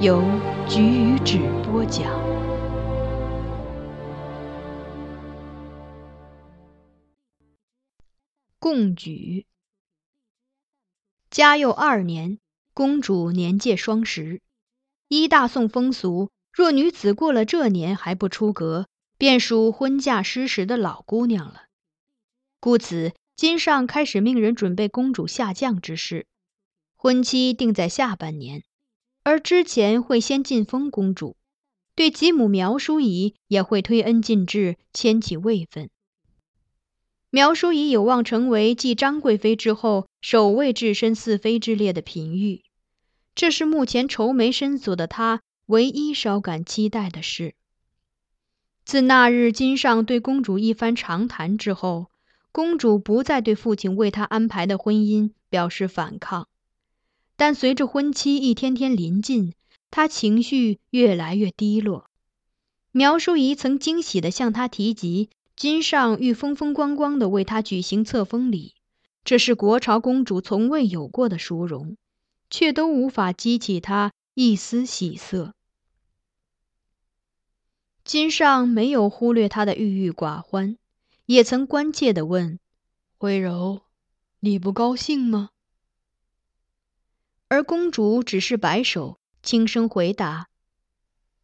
由菊与纸播讲。贡举。嘉佑二年，公主年届双十。依大宋风俗，若女子过了这年还不出阁，便属婚嫁失时的老姑娘了。故此，金上开始命人准备公主下降之事，婚期定在下半年。而之前会先晋封公主，对吉母苗淑仪也会推恩进制，迁起位分。苗淑仪有望成为继张贵妃之后首位置身四妃之列的嫔御，这是目前愁眉深锁的她唯一稍感期待的事。自那日金上对公主一番长谈之后，公主不再对父亲为她安排的婚姻表示反抗。但随着婚期一天天临近，他情绪越来越低落。苗淑仪曾惊喜地向他提及，金上欲风风光光地为他举行册封礼，这是国朝公主从未有过的殊荣，却都无法激起他一丝喜色。金上没有忽略他的郁郁寡欢，也曾关切地问：“徽柔，你不高兴吗？”而公主只是摆手，轻声回答：“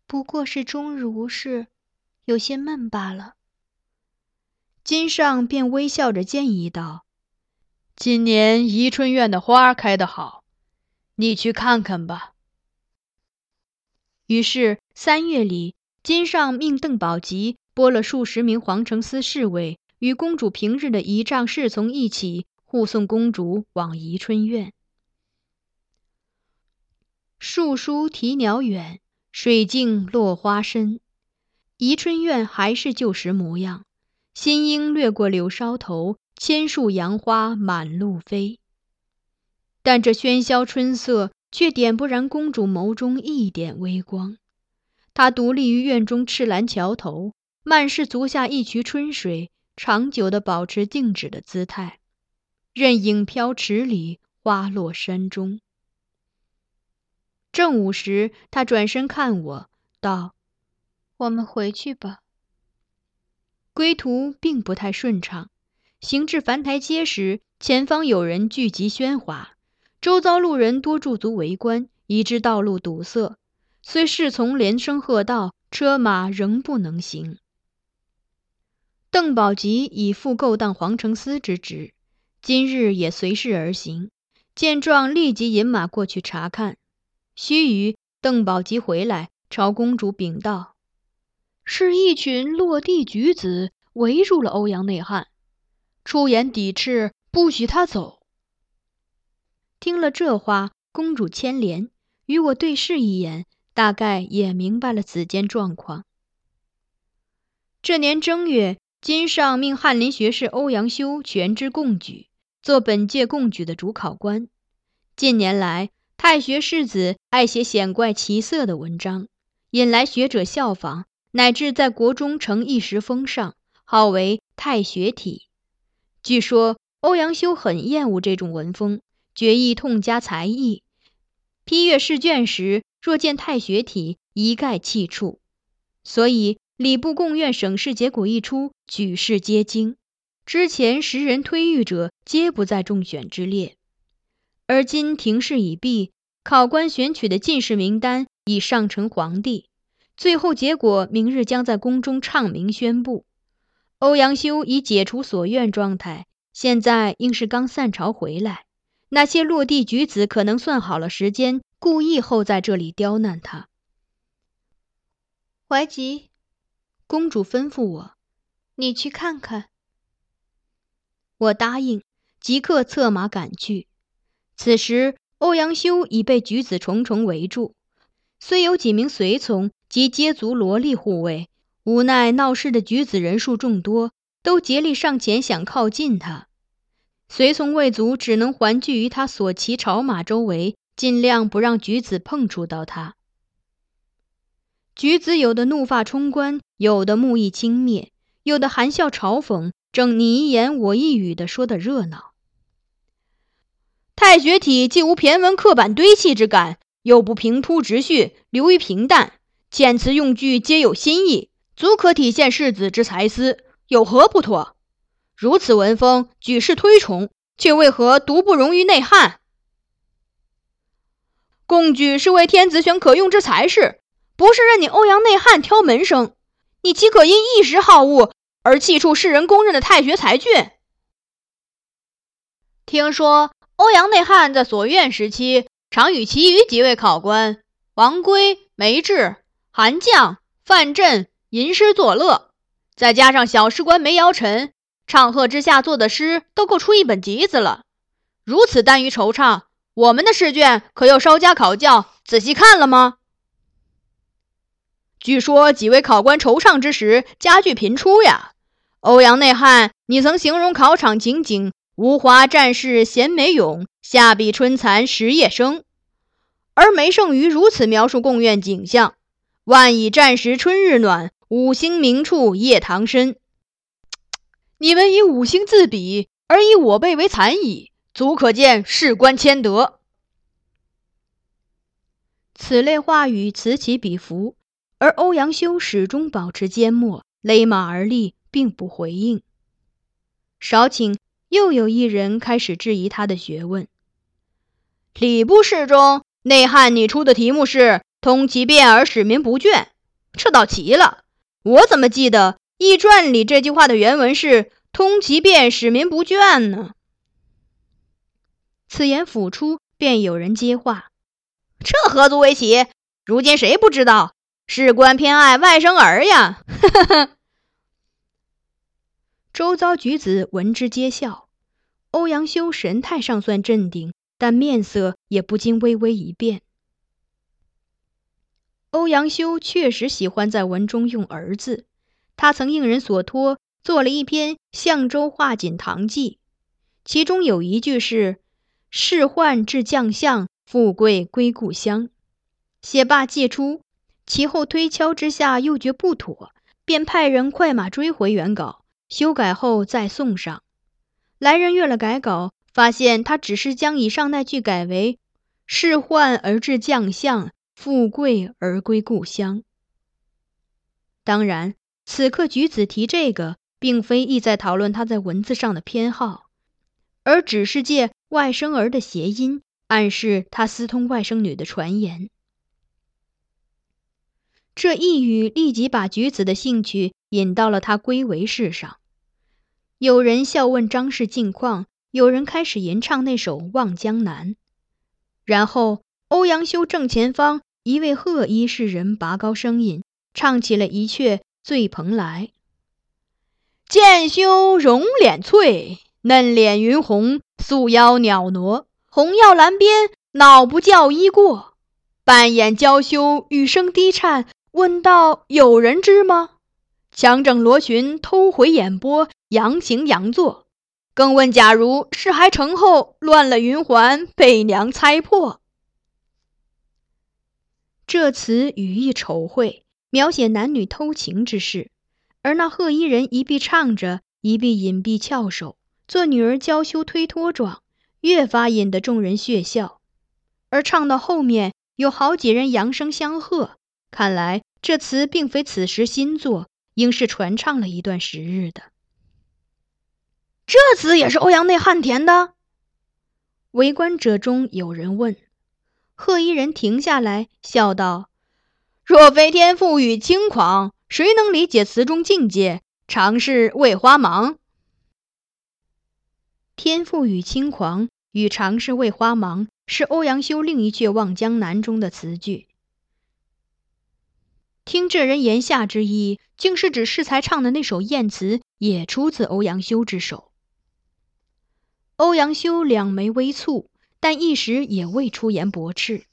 不过是终日无事，有些闷罢了。”金上便微笑着建议道：“今年宜春院的花开得好，你去看看吧。”于是三月里，金上命邓宝吉拨了数十名皇城司侍卫，与公主平日的仪仗侍从一起护送公主往宜春院。树疏啼鸟远，水静落花深。宜春院还是旧时模样，新莺掠过柳梢头，千树杨花满路飞。但这喧嚣春色却点不燃公主眸中一点微光。她独立于院中赤蓝桥头，慢视足下一渠春水，长久地保持静止的姿态，任影飘池里，花落山中。正午时，他转身看我，道：“我们回去吧。”归途并不太顺畅，行至樊台街时，前方有人聚集喧哗，周遭路人多驻足围观，以致道路堵塞。虽侍从连声喝道，车马仍不能行。邓宝吉已赴勾当皇城司之职，今日也随侍而行，见状立即引马过去查看。须臾，邓宝吉回来，朝公主禀道：“是一群落地举子围住了欧阳内汉，出言抵斥，不许他走。”听了这话，公主牵连，与我对视一眼，大概也明白了此间状况。这年正月，金上命翰林学士欧阳修全知贡举，做本届贡举的主考官。近年来，太学士子爱写显怪奇色的文章，引来学者效仿，乃至在国中成一时风尚，号为“太学体”。据说欧阳修很厌恶这种文风，决意痛加才艺。批阅试卷时，若见“太学体”，一概弃黜。所以。礼部贡院省试结果一出，举世皆惊。之前十人推御者，皆不在中选之列。而今庭试已毕，考官选取的进士名单已上呈皇帝，最后结果明日将在宫中唱明宣布。欧阳修已解除所愿状态，现在应是刚散朝回来。那些落地举子可能算好了时间，故意候在这里刁难他。怀吉。公主吩咐我：“你去看看。”我答应，即刻策马赶去。此时，欧阳修已被举子重重围住，虽有几名随从及接族萝莉护卫，无奈闹事的举子人数众多，都竭力上前想靠近他。随从卫卒只能环聚于他所骑朝马周围，尽量不让举子碰触到他。举子有的怒发冲冠，有的目意轻蔑，有的含笑嘲讽，正你一言我一语的说的热闹。太学体既无骈文刻板堆砌之感，又不平铺直叙，流于平淡，遣词用句皆有新意，足可体现世子之才思，有何不妥？如此文风，举世推崇，却为何独不容于内汉？贡举是为天子选可用之才士。不是任你欧阳内汉挑门生，你岂可因一时好恶而弃黜世人公认的太学才俊？听说欧阳内汉在所院时期，常与其余几位考官王圭、梅志、韩绛、范镇吟诗作乐，再加上小诗官梅尧臣，唱和之下作的诗都够出一本集子了。如此耽于惆怅，我们的试卷可又稍加考教，仔细看了吗？据说几位考官惆怅之时，佳句频出呀。欧阳内汉，你曾形容考场情景：吴华战士贤美勇，下笔春蚕食夜生。而梅圣于如此描述贡院景象：万蚁战时春日暖，五星明处夜堂深。你们以五星自比，而以我辈为残蚁，足可见事关谦德。此类话语此起彼伏。而欧阳修始终保持缄默，勒马而立，并不回应。少顷，又有一人开始质疑他的学问。礼部试中，内汉你出的题目是“通其变而使民不倦”，这倒奇了。我怎么记得《易传》里这句话的原文是“通其变，使民不倦”呢？此言甫出，便有人接话：“这何足为奇？如今谁不知道？”事关偏爱外甥儿呀！哈哈 周遭举子闻之皆笑。欧阳修神态尚算镇定，但面色也不禁微微一变。欧阳修确实喜欢在文中用“儿”字，他曾应人所托做了一篇《相州画锦堂记》，其中有一句是“仕宦至将相，富贵归故乡”。写罢寄出。其后推敲之下，又觉不妥，便派人快马追回原稿，修改后再送上。来人阅了改稿，发现他只是将以上那句改为“仕宦而至将相，富贵而归故乡”。当然，此刻举子提这个，并非意在讨论他在文字上的偏好，而只是借外甥儿的谐音，暗示他私通外甥女的传言。这一语立即把举子的兴趣引到了他归为事上。有人笑问张氏近况，有人开始吟唱那首《望江南》。然后欧阳修正前方一位褐衣士人拔高声音唱起了一阙《醉蓬莱》：“剑修容脸翠，嫩脸云红，素腰袅娜。红药栏边，恼不教衣过。半眼娇羞，语声低颤，问道：有人知吗？强整罗裙，偷回眼波，佯行佯坐。更问：假如事还成后，乱了云环，被娘猜破。”这词语意丑秽，描写男女偷情之事，而那贺衣人一臂唱着，一臂隐蔽翘首，做女儿娇羞推脱状，越发引得众人血笑。而唱到后面，有好几人扬声相和，看来这词并非此时新作，应是传唱了一段时日的。这词也是欧阳内汉填的？围观者中有人问。贺衣人停下来，笑道：“若非天赋与轻狂，谁能理解词中境界？常是为花忙。天赋与轻狂与常是为花忙，是欧阳修另一阙《望江南》中的词句。听这人言下之意，竟是指适才唱的那首艳词也出自欧阳修之手。欧阳修两眉微蹙。但一时也未出言驳斥，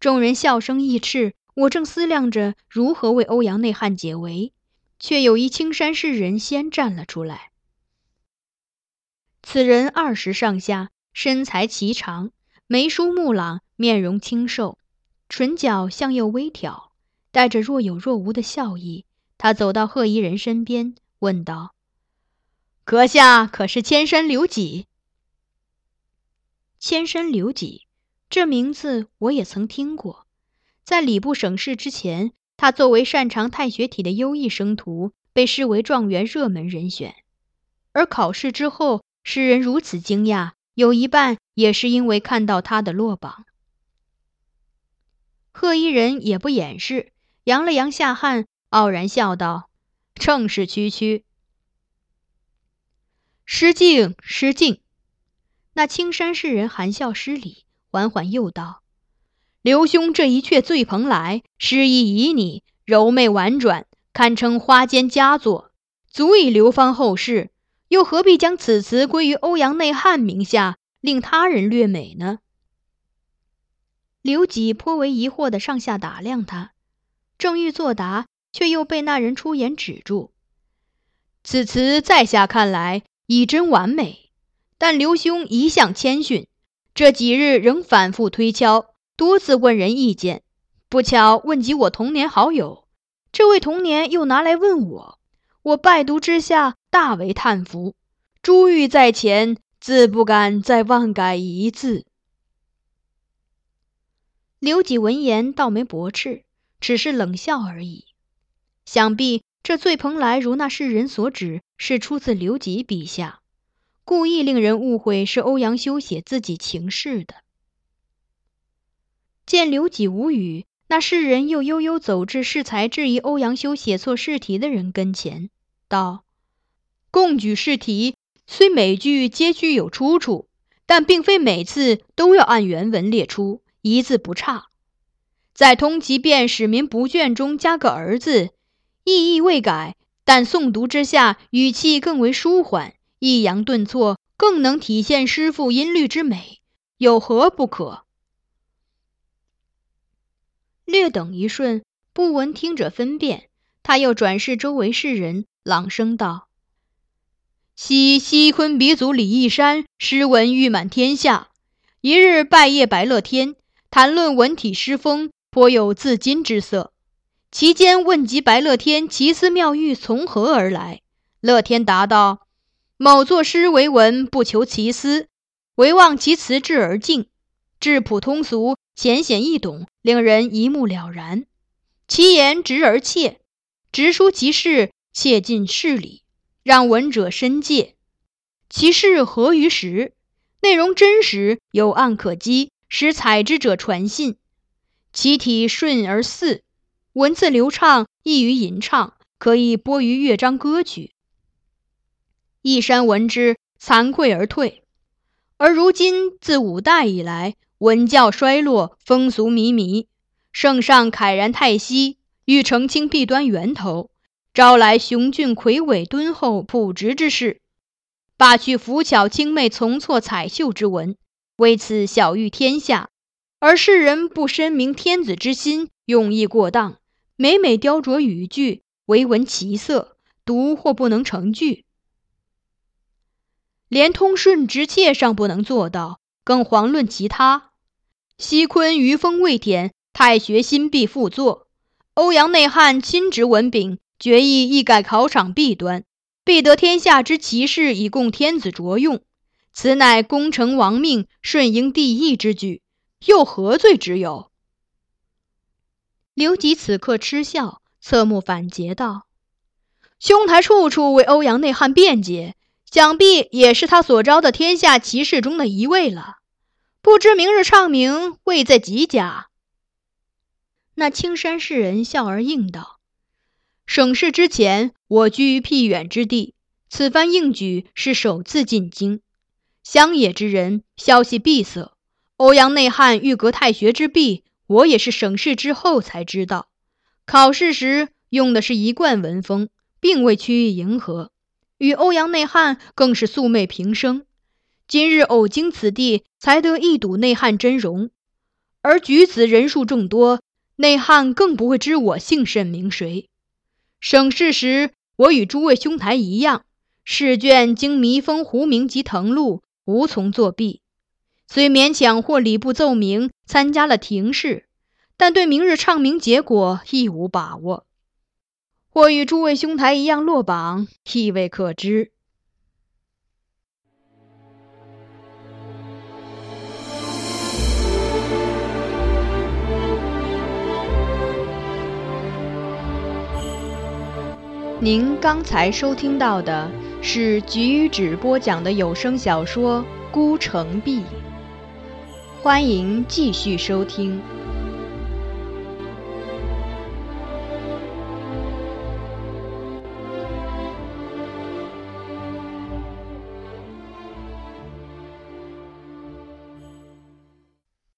众人笑声亦斥。我正思量着如何为欧阳内汉解围，却有一青山士人先站了出来。此人二十上下，身材颀长，眉疏目朗，面容清瘦，唇角向右微挑，带着若有若无的笑意。他走到贺衣人身边，问道：“阁下可是千山刘几？”千山刘几，这名字我也曾听过。在礼部省试之前，他作为擅长太学体的优异生徒，被视为状元热门人选。而考试之后，诗人如此惊讶，有一半也是因为看到他的落榜。贺一人也不掩饰，扬了扬下颔，傲然笑道：“正是区区。”失敬，失敬。那青山诗人含笑施礼，缓缓又道：“刘兄这一阙《醉蓬莱》，诗意旖旎，柔媚婉转，堪称花间佳作，足以流芳后世。又何必将此词归于欧阳内汉名下，令他人略美呢？”刘几颇为疑惑的上下打量他，正欲作答，却又被那人出言止住：“此词在下看来，已真完美。”但刘兄一向谦逊，这几日仍反复推敲，多次问人意见。不巧问及我童年好友，这位童年又拿来问我，我拜读之下大为叹服。珠玉在前，自不敢再妄改一字。刘几闻言倒没驳斥，只是冷笑而已。想必这醉蓬莱如那世人所指，是出自刘几笔下。故意令人误会是欧阳修写自己情事的。见刘几无语，那诗人又悠悠走至适才质疑欧阳修写错试题的人跟前，道：“共举试题，虽每句皆具有出处，但并非每次都要按原文列出，一字不差。在通缉便使民不倦中加个儿字，意义未改，但诵读之下语气更为舒缓。”抑扬顿挫更能体现诗赋音律之美，有何不可？略等一瞬，不闻听者分辨，他又转视周围世人，朗声道：“昔西昆鼻祖李义山诗文誉满天下，一日拜谒白乐天，谈论文体诗风，颇有自矜之色。其间问及白乐天奇思妙玉从何而来，乐天答道。”某作诗为文，不求其思，唯望其词质而静，质朴通俗，浅显易懂，令人一目了然。其言直而切，直抒其事，切尽事理，让闻者深戒。其事合于实，内容真实，有案可稽，使采之者传信。其体顺而似，文字流畅，易于吟唱，可以播于乐章歌曲。一山闻之，惭愧而退。而如今自五代以来，文教衰落，风俗靡靡，圣上慨然叹息，欲澄清弊端源头，招来雄俊魁伟、敦厚朴直之士，罢去浮巧清媚、从错彩绣之文，为此晓谕天下。而世人不深明天子之心，用意过当，每每雕琢语句，唯闻其色，读或不能成句。连通顺直切尚不能做到，更遑论其他。西昆余风未填，太学新弊复作。欧阳内汉亲执文炳，决意一改考场弊端，必得天下之奇士以供天子着用。此乃功成王命、顺应帝意之举，又何罪之有？刘吉此刻嗤笑，侧目反诘道：“兄台处处为欧阳内汉辩解。”想必也是他所招的天下奇士中的一位了。不知明日唱名位在几甲？那青山士人笑而应道：“省试之前，我居于僻远之地，此番应举是首次进京。乡野之人，消息闭塞。欧阳内汉欲革太学之弊，我也是省试之后才知道。考试时用的是一贯文风，并未趋于迎合。”与欧阳内汉更是素昧平生，今日偶经此地，才得一睹内汉真容。而举子人数众多，内汉更不会知我姓甚名谁。省试时，我与诸位兄台一样，试卷经密封胡名及誊录，无从作弊。虽勉强获礼部奏明，参加了廷试，但对明日唱名结果亦无把握。或与诸位兄台一样落榜，亦未可知。您刚才收听到的是菊止播讲的有声小说《孤城闭》，欢迎继续收听。